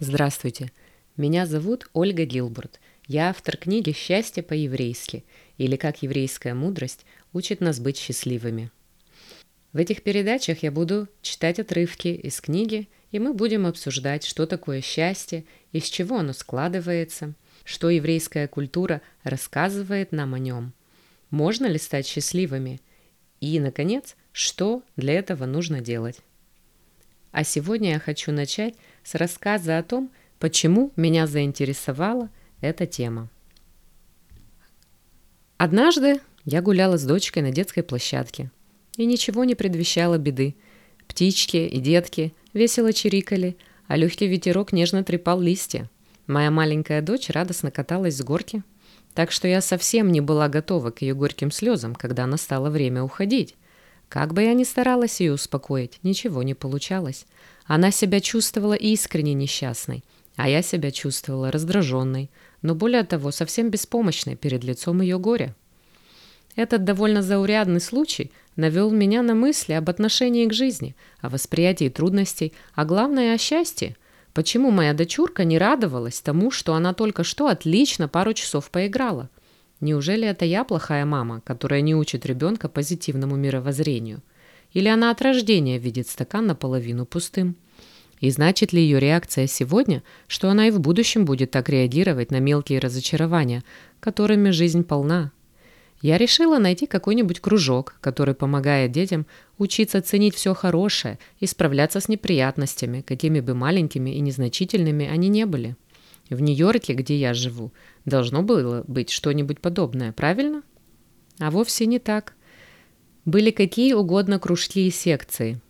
Здравствуйте, меня зовут Ольга Гилбурт. Я автор книги «Счастье по-еврейски» или «Как еврейская мудрость учит нас быть счастливыми». В этих передачах я буду читать отрывки из книги, и мы будем обсуждать, что такое счастье, из чего оно складывается, что еврейская культура рассказывает нам о нем, можно ли стать счастливыми и, наконец, что для этого нужно делать. А сегодня я хочу начать с рассказа о том, почему меня заинтересовала эта тема. Однажды я гуляла с дочкой на детской площадке, и ничего не предвещало беды. Птички и детки весело чирикали, а легкий ветерок нежно трепал листья. Моя маленькая дочь радостно каталась с горки, так что я совсем не была готова к ее горьким слезам, когда настало время уходить. Как бы я ни старалась ее успокоить, ничего не получалось. Она себя чувствовала искренне несчастной, а я себя чувствовала раздраженной, но более того, совсем беспомощной перед лицом ее горя. Этот довольно заурядный случай навел меня на мысли об отношении к жизни, о восприятии трудностей, а главное о счастье. Почему моя дочурка не радовалась тому, что она только что отлично пару часов поиграла? Неужели это я плохая мама, которая не учит ребенка позитивному мировоззрению? Или она от рождения видит стакан наполовину пустым? И значит ли ее реакция сегодня, что она и в будущем будет так реагировать на мелкие разочарования, которыми жизнь полна? Я решила найти какой-нибудь кружок, который помогает детям учиться ценить все хорошее и справляться с неприятностями, какими бы маленькими и незначительными они не были. В Нью-Йорке, где я живу, должно было быть что-нибудь подобное, правильно? А вовсе не так. Были какие угодно кружки и секции.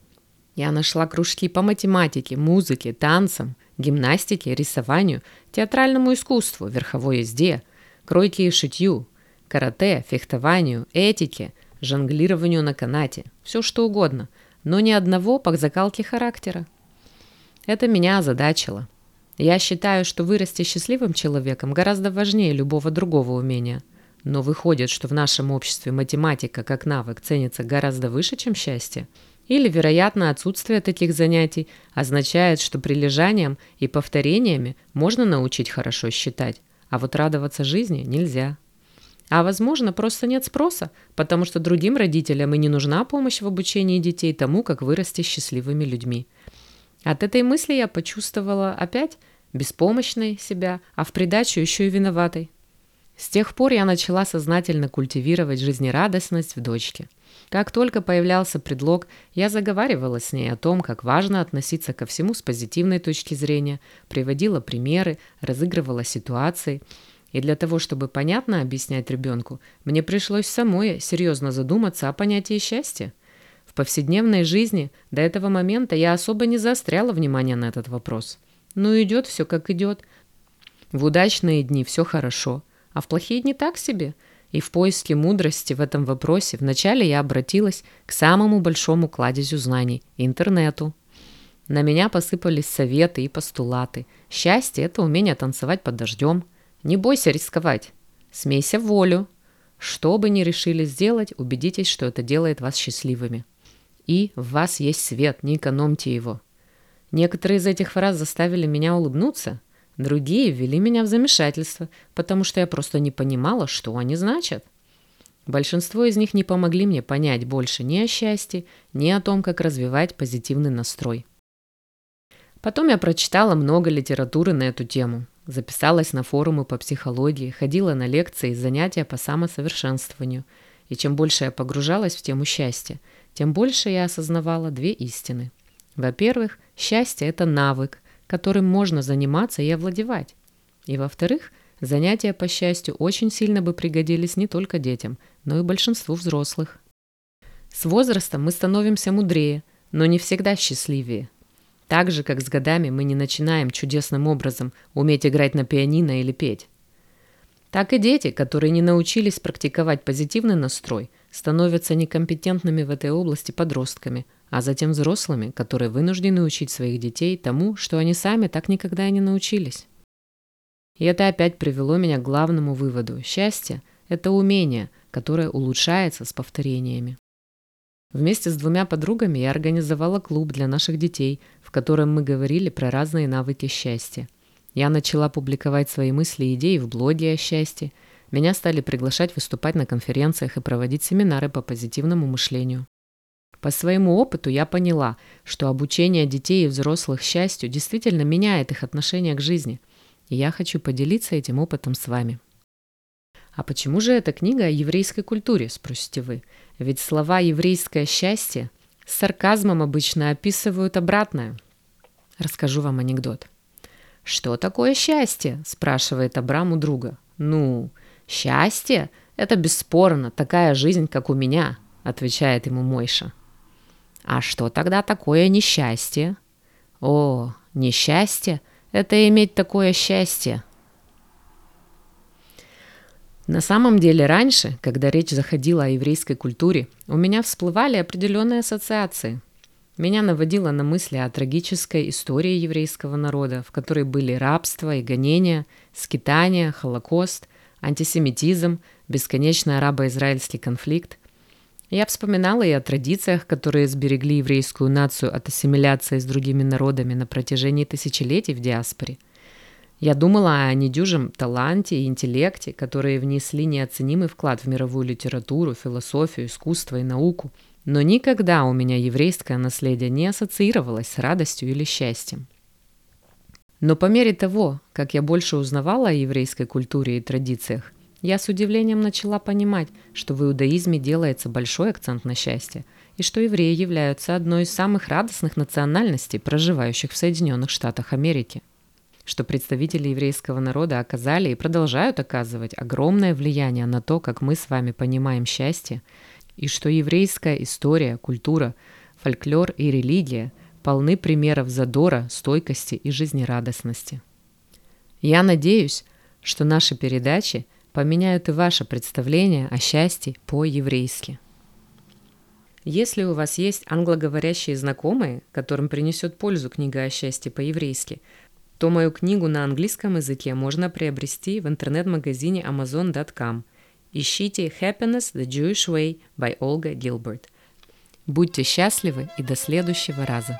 Я нашла кружки по математике, музыке, танцам, гимнастике, рисованию, театральному искусству, верховой езде, кройке и шитью, карате, фехтованию, этике, жонглированию на канате, все что угодно, но ни одного по закалке характера. Это меня озадачило. Я считаю, что вырасти счастливым человеком гораздо важнее любого другого умения. Но выходит, что в нашем обществе математика как навык ценится гораздо выше, чем счастье. Или, вероятно, отсутствие таких занятий означает, что прилежанием и повторениями можно научить хорошо считать, а вот радоваться жизни нельзя. А возможно, просто нет спроса, потому что другим родителям и не нужна помощь в обучении детей тому, как вырасти счастливыми людьми. От этой мысли я почувствовала опять беспомощной себя, а в придачу еще и виноватой. С тех пор я начала сознательно культивировать жизнерадостность в дочке. Как только появлялся предлог, я заговаривала с ней о том, как важно относиться ко всему с позитивной точки зрения, приводила примеры, разыгрывала ситуации. И для того, чтобы понятно объяснять ребенку, мне пришлось самой серьезно задуматься о понятии счастья. В повседневной жизни до этого момента я особо не заостряла внимание на этот вопрос. Ну, идет все как идет. В удачные дни все хорошо, а в плохие дни так себе. И в поиске мудрости в этом вопросе вначале я обратилась к самому большому кладезю знаний – интернету. На меня посыпались советы и постулаты. Счастье – это умение танцевать под дождем. Не бойся рисковать. Смейся в волю. Что бы ни решили сделать, убедитесь, что это делает вас счастливыми. И в вас есть свет, не экономьте его. Некоторые из этих фраз заставили меня улыбнуться, другие ввели меня в замешательство, потому что я просто не понимала, что они значат. Большинство из них не помогли мне понять больше ни о счастье, ни о том, как развивать позитивный настрой. Потом я прочитала много литературы на эту тему, записалась на форумы по психологии, ходила на лекции и занятия по самосовершенствованию. И чем больше я погружалась в тему счастья, тем больше я осознавала две истины. Во-первых, счастье – это навык, которым можно заниматься и овладевать. И во-вторых, занятия по счастью очень сильно бы пригодились не только детям, но и большинству взрослых. С возрастом мы становимся мудрее, но не всегда счастливее. Так же, как с годами мы не начинаем чудесным образом уметь играть на пианино или петь. Так и дети, которые не научились практиковать позитивный настрой, становятся некомпетентными в этой области подростками – а затем взрослыми, которые вынуждены учить своих детей тому, что они сами так никогда и не научились. И это опять привело меня к главному выводу. Счастье – это умение, которое улучшается с повторениями. Вместе с двумя подругами я организовала клуб для наших детей, в котором мы говорили про разные навыки счастья. Я начала публиковать свои мысли и идеи в блоге о счастье. Меня стали приглашать выступать на конференциях и проводить семинары по позитивному мышлению. По своему опыту я поняла, что обучение детей и взрослых счастью действительно меняет их отношение к жизни. И я хочу поделиться этим опытом с вами. А почему же эта книга о еврейской культуре, спросите вы? Ведь слова «еврейское счастье» с сарказмом обычно описывают обратное. Расскажу вам анекдот. «Что такое счастье?» – спрашивает Абрам у друга. «Ну, счастье – это бесспорно такая жизнь, как у меня», – отвечает ему Мойша. «А что тогда такое несчастье?» «О, несчастье – это иметь такое счастье», на самом деле раньше, когда речь заходила о еврейской культуре, у меня всплывали определенные ассоциации. Меня наводило на мысли о трагической истории еврейского народа, в которой были рабство и гонения, скитания, Холокост, антисемитизм, бесконечный арабо-израильский конфликт. Я вспоминала и о традициях, которые сберегли еврейскую нацию от ассимиляции с другими народами на протяжении тысячелетий в диаспоре – я думала о недюжем таланте и интеллекте, которые внесли неоценимый вклад в мировую литературу, философию, искусство и науку. Но никогда у меня еврейское наследие не ассоциировалось с радостью или счастьем. Но по мере того, как я больше узнавала о еврейской культуре и традициях, я с удивлением начала понимать, что в иудаизме делается большой акцент на счастье, и что евреи являются одной из самых радостных национальностей, проживающих в Соединенных Штатах Америки что представители еврейского народа оказали и продолжают оказывать огромное влияние на то, как мы с вами понимаем счастье, и что еврейская история, культура, фольклор и религия полны примеров задора, стойкости и жизнерадостности. Я надеюсь, что наши передачи поменяют и ваше представление о счастье по-еврейски. Если у вас есть англоговорящие знакомые, которым принесет пользу книга о счастье по-еврейски, то мою книгу на английском языке можно приобрести в интернет-магазине amazon.com. Ищите «Happiness the Jewish Way» by Olga Gilbert. Будьте счастливы и до следующего раза!